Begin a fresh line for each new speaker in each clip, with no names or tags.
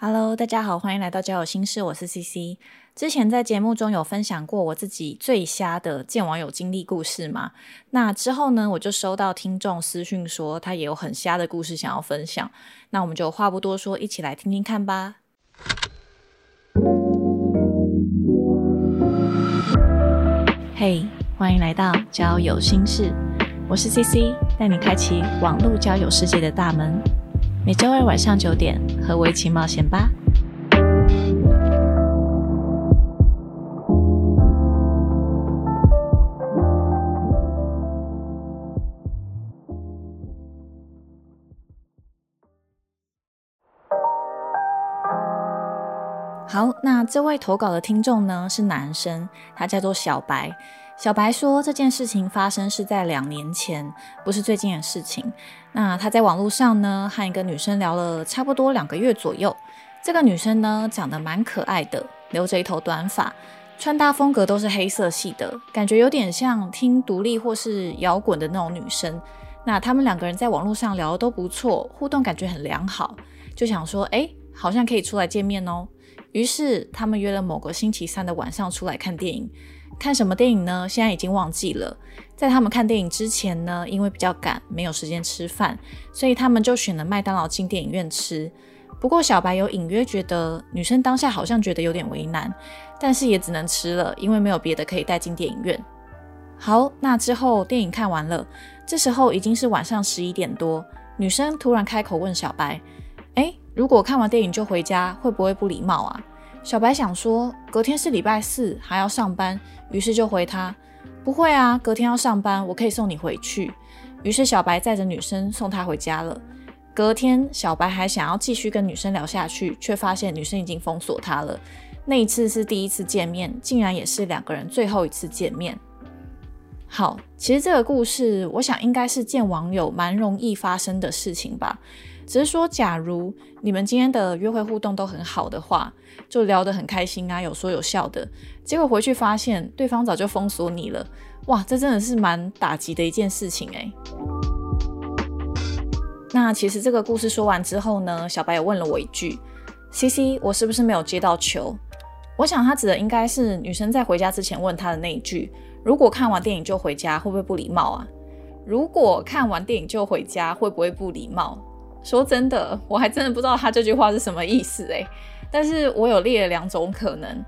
Hello，大家好，欢迎来到交友心事，我是 CC。之前在节目中有分享过我自己最瞎的见网友经历故事嘛？那之后呢，我就收到听众私讯说他也有很瞎的故事想要分享。那我们就话不多说，一起来听听看吧。嘿，欢迎来到交友心事，我是 CC，带你开启网络交友世界的大门。每周二晚上九点，和我一起冒险吧。好，那这位投稿的听众呢是男生，他叫做小白。小白说，这件事情发生是在两年前，不是最近的事情。那他在网络上呢，和一个女生聊了差不多两个月左右。这个女生呢，长得蛮可爱的，留着一头短发，穿搭风格都是黑色系的，感觉有点像听独立或是摇滚的那种女生。那他们两个人在网络上聊的都不错，互动感觉很良好，就想说，哎，好像可以出来见面哦。于是他们约了某个星期三的晚上出来看电影。看什么电影呢？现在已经忘记了。在他们看电影之前呢，因为比较赶，没有时间吃饭，所以他们就选了麦当劳进电影院吃。不过小白有隐约觉得女生当下好像觉得有点为难，但是也只能吃了，因为没有别的可以带进电影院。好，那之后电影看完了，这时候已经是晚上十一点多。女生突然开口问小白：“哎，如果看完电影就回家，会不会不礼貌啊？”小白想说，隔天是礼拜四，还要上班，于是就回他：“不会啊，隔天要上班，我可以送你回去。”于是小白载着女生送她回家了。隔天，小白还想要继续跟女生聊下去，却发现女生已经封锁他了。那一次是第一次见面，竟然也是两个人最后一次见面。好，其实这个故事，我想应该是见网友蛮容易发生的事情吧。只是说，假如你们今天的约会互动都很好的话，就聊得很开心啊，有说有笑的，结果回去发现对方早就封锁你了，哇，这真的是蛮打击的一件事情诶。那其实这个故事说完之后呢，小白也问了我一句：“C C，我是不是没有接到球？”我想他指的应该是女生在回家之前问他的那一句：“如果看完电影就回家，会不会不礼貌啊？”如果看完电影就回家，会不会不礼貌？说真的，我还真的不知道他这句话是什么意思诶。但是我有列了两种可能。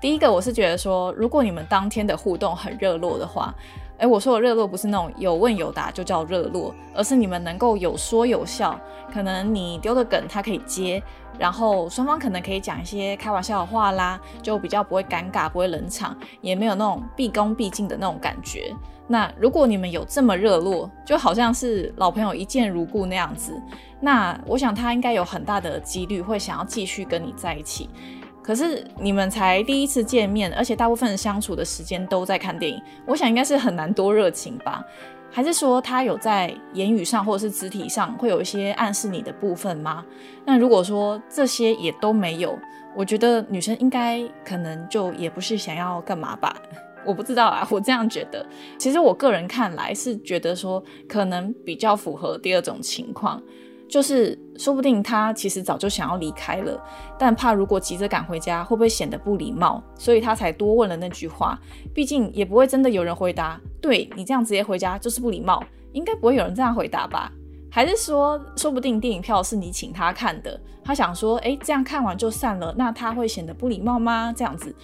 第一个，我是觉得说，如果你们当天的互动很热络的话，诶，我说的热络不是那种有问有答就叫热络，而是你们能够有说有笑，可能你丢的梗他可以接，然后双方可能可以讲一些开玩笑的话啦，就比较不会尴尬，不会冷场，也没有那种毕恭毕敬的那种感觉。那如果你们有这么热络，就好像是老朋友一见如故那样子，那我想他应该有很大的几率会想要继续跟你在一起。可是你们才第一次见面，而且大部分相处的时间都在看电影，我想应该是很难多热情吧？还是说他有在言语上或者是肢体上会有一些暗示你的部分吗？那如果说这些也都没有，我觉得女生应该可能就也不是想要干嘛吧。我不知道啊，我这样觉得。其实我个人看来是觉得说，可能比较符合第二种情况，就是说不定他其实早就想要离开了，但怕如果急着赶回家，会不会显得不礼貌，所以他才多问了那句话。毕竟也不会真的有人回答，对你这样直接回家就是不礼貌，应该不会有人这样回答吧？还是说，说不定电影票是你请他看的，他想说，哎，这样看完就散了，那他会显得不礼貌吗？这样子。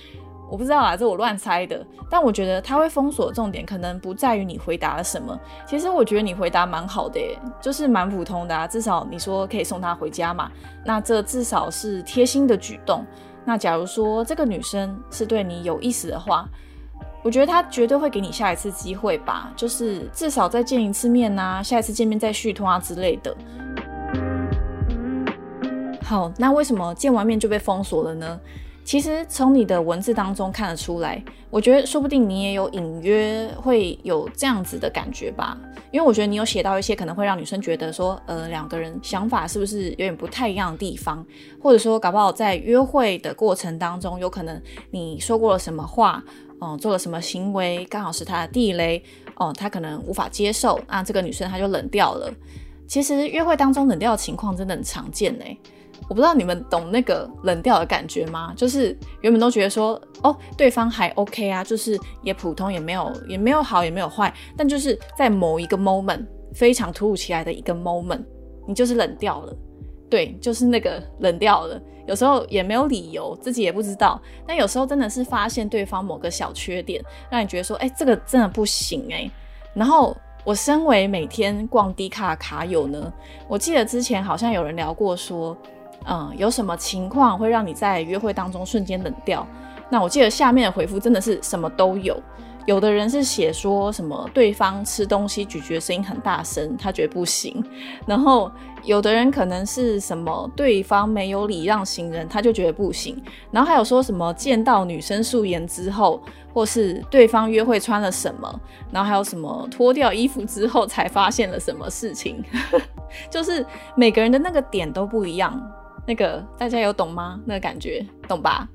我不知道啊，这我乱猜的。但我觉得他会封锁，重点可能不在于你回答了什么。其实我觉得你回答蛮好的，耶，就是蛮普通的啊。至少你说可以送他回家嘛，那这至少是贴心的举动。那假如说这个女生是对你有意思的话，我觉得她绝对会给你下一次机会吧，就是至少再见一次面呐，下一次见面再续通啊之类的。好，那为什么见完面就被封锁了呢？其实从你的文字当中看得出来，我觉得说不定你也有隐约会有这样子的感觉吧。因为我觉得你有写到一些可能会让女生觉得说，呃，两个人想法是不是有点不太一样的地方，或者说搞不好在约会的过程当中，有可能你说过了什么话，嗯，做了什么行为，刚好是他的地雷，哦，他可能无法接受，那这个女生她就冷掉了。其实约会当中冷掉的情况真的很常见嘞。我不知道你们懂那个冷掉的感觉吗？就是原本都觉得说，哦，对方还 OK 啊，就是也普通，也没有也没有好，也没有坏，但就是在某一个 moment 非常突如其来的一个 moment，你就是冷掉了。对，就是那个冷掉了。有时候也没有理由，自己也不知道。但有时候真的是发现对方某个小缺点，让你觉得说，哎，这个真的不行哎。然后我身为每天逛低卡的卡友呢，我记得之前好像有人聊过说。嗯，有什么情况会让你在约会当中瞬间冷掉？那我记得下面的回复真的是什么都有。有的人是写说什么对方吃东西咀嚼声音很大声，他觉得不行。然后有的人可能是什么对方没有礼让行人，他就觉得不行。然后还有说什么见到女生素颜之后，或是对方约会穿了什么，然后还有什么脱掉衣服之后才发现了什么事情，就是每个人的那个点都不一样。那个大家有懂吗？那个感觉懂吧？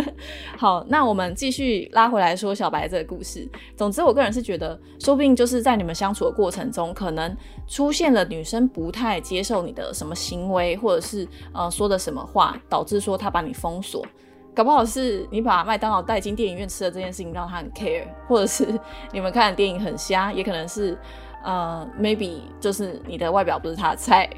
好，那我们继续拉回来说小白这个故事。总之，我个人是觉得，说不定就是在你们相处的过程中，可能出现了女生不太接受你的什么行为，或者是呃说的什么话，导致说她把你封锁。搞不好是你把麦当劳带进电影院吃的这件事情让她很 care，或者是 你们看的电影很瞎，也可能是。呃，maybe 就是你的外表不是他的菜，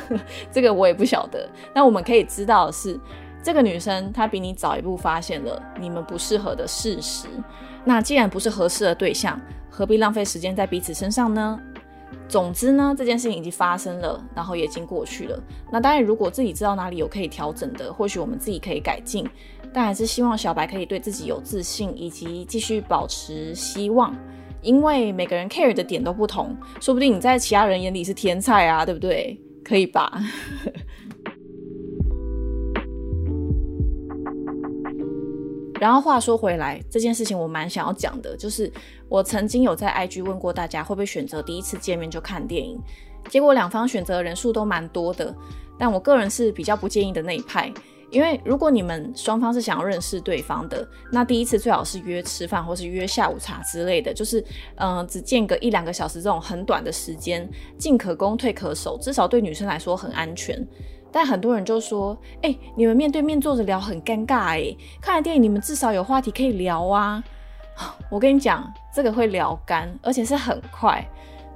这个我也不晓得。那我们可以知道的是，这个女生她比你早一步发现了你们不适合的事实。那既然不是合适的对象，何必浪费时间在彼此身上呢？总之呢，这件事情已经发生了，然后也已经过去了。那当然，如果自己知道哪里有可以调整的，或许我们自己可以改进。但还是希望小白可以对自己有自信，以及继续保持希望。因为每个人 care 的点都不同，说不定你在其他人眼里是天才啊，对不对？可以吧？然后话说回来，这件事情我蛮想要讲的，就是我曾经有在 IG 问过大家会不会选择第一次见面就看电影，结果两方选择人数都蛮多的，但我个人是比较不建议的那一派。因为如果你们双方是想要认识对方的，那第一次最好是约吃饭或是约下午茶之类的，就是嗯，只间隔一两个小时这种很短的时间，进可攻退可守，至少对女生来说很安全。但很多人就说，哎，你们面对面坐着聊很尴尬哎，看了电影你们至少有话题可以聊啊。我跟你讲，这个会聊干，而且是很快，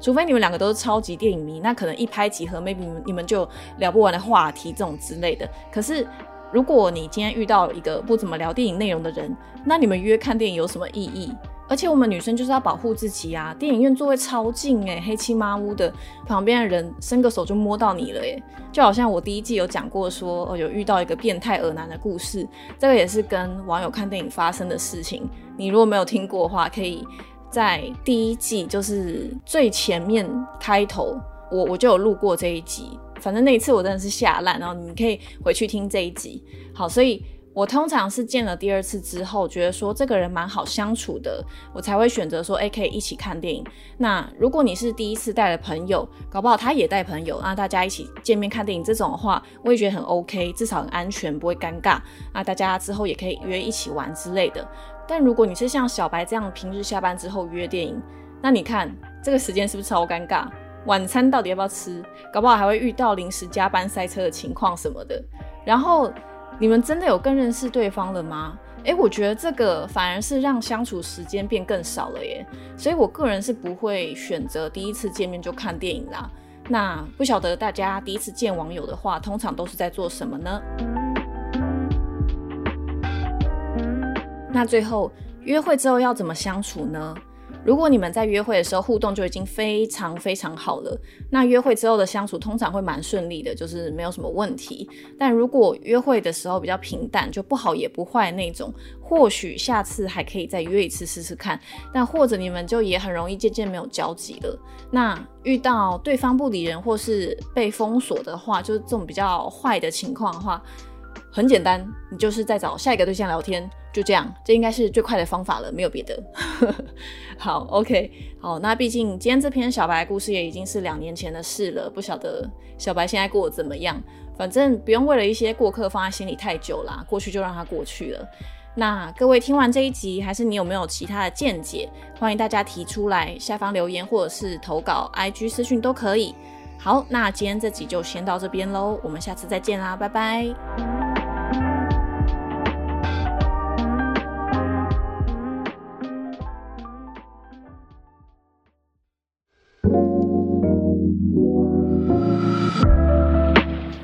除非你们两个都是超级电影迷，那可能一拍即合，maybe 你们就聊不完的话题这种之类的。可是。如果你今天遇到一个不怎么聊电影内容的人，那你们约看电影有什么意义？而且我们女生就是要保护自己啊！电影院座位超近诶，黑漆麻乌的，旁边的人伸个手就摸到你了诶，就好像我第一季有讲过说，哦有遇到一个变态恶男的故事，这个也是跟网友看电影发生的事情。你如果没有听过的话，可以在第一季就是最前面开头，我我就有录过这一集。反正那一次我真的是吓烂，然后你可以回去听这一集。好，所以我通常是见了第二次之后，觉得说这个人蛮好相处的，我才会选择说，哎，可以一起看电影。那如果你是第一次带了朋友，搞不好他也带朋友，那大家一起见面看电影这种的话，我也觉得很 OK，至少很安全，不会尴尬。那大家之后也可以约一起玩之类的。但如果你是像小白这样平日下班之后约电影，那你看这个时间是不是超尴尬？晚餐到底要不要吃？搞不好还会遇到临时加班塞车的情况什么的。然后你们真的有更认识对方了吗？诶，我觉得这个反而是让相处时间变更少了耶。所以我个人是不会选择第一次见面就看电影啦。那不晓得大家第一次见网友的话，通常都是在做什么呢？那最后约会之后要怎么相处呢？如果你们在约会的时候互动就已经非常非常好了，那约会之后的相处通常会蛮顺利的，就是没有什么问题。但如果约会的时候比较平淡，就不好也不坏那种，或许下次还可以再约一次试试看。但或者你们就也很容易渐渐没有交集了。那遇到对方不理人或是被封锁的话，就是这种比较坏的情况的话。很简单，你就是在找下一个对象聊天，就这样，这应该是最快的方法了，没有别的。好，OK，好，那毕竟今天这篇小白故事也已经是两年前的事了，不晓得小白现在过得怎么样。反正不用为了一些过客放在心里太久啦，过去就让它过去了。那各位听完这一集，还是你有没有其他的见解？欢迎大家提出来，下方留言或者是投稿，IG 私讯都可以。好，那今天这集就先到这边喽，我们下次再见啦，拜拜。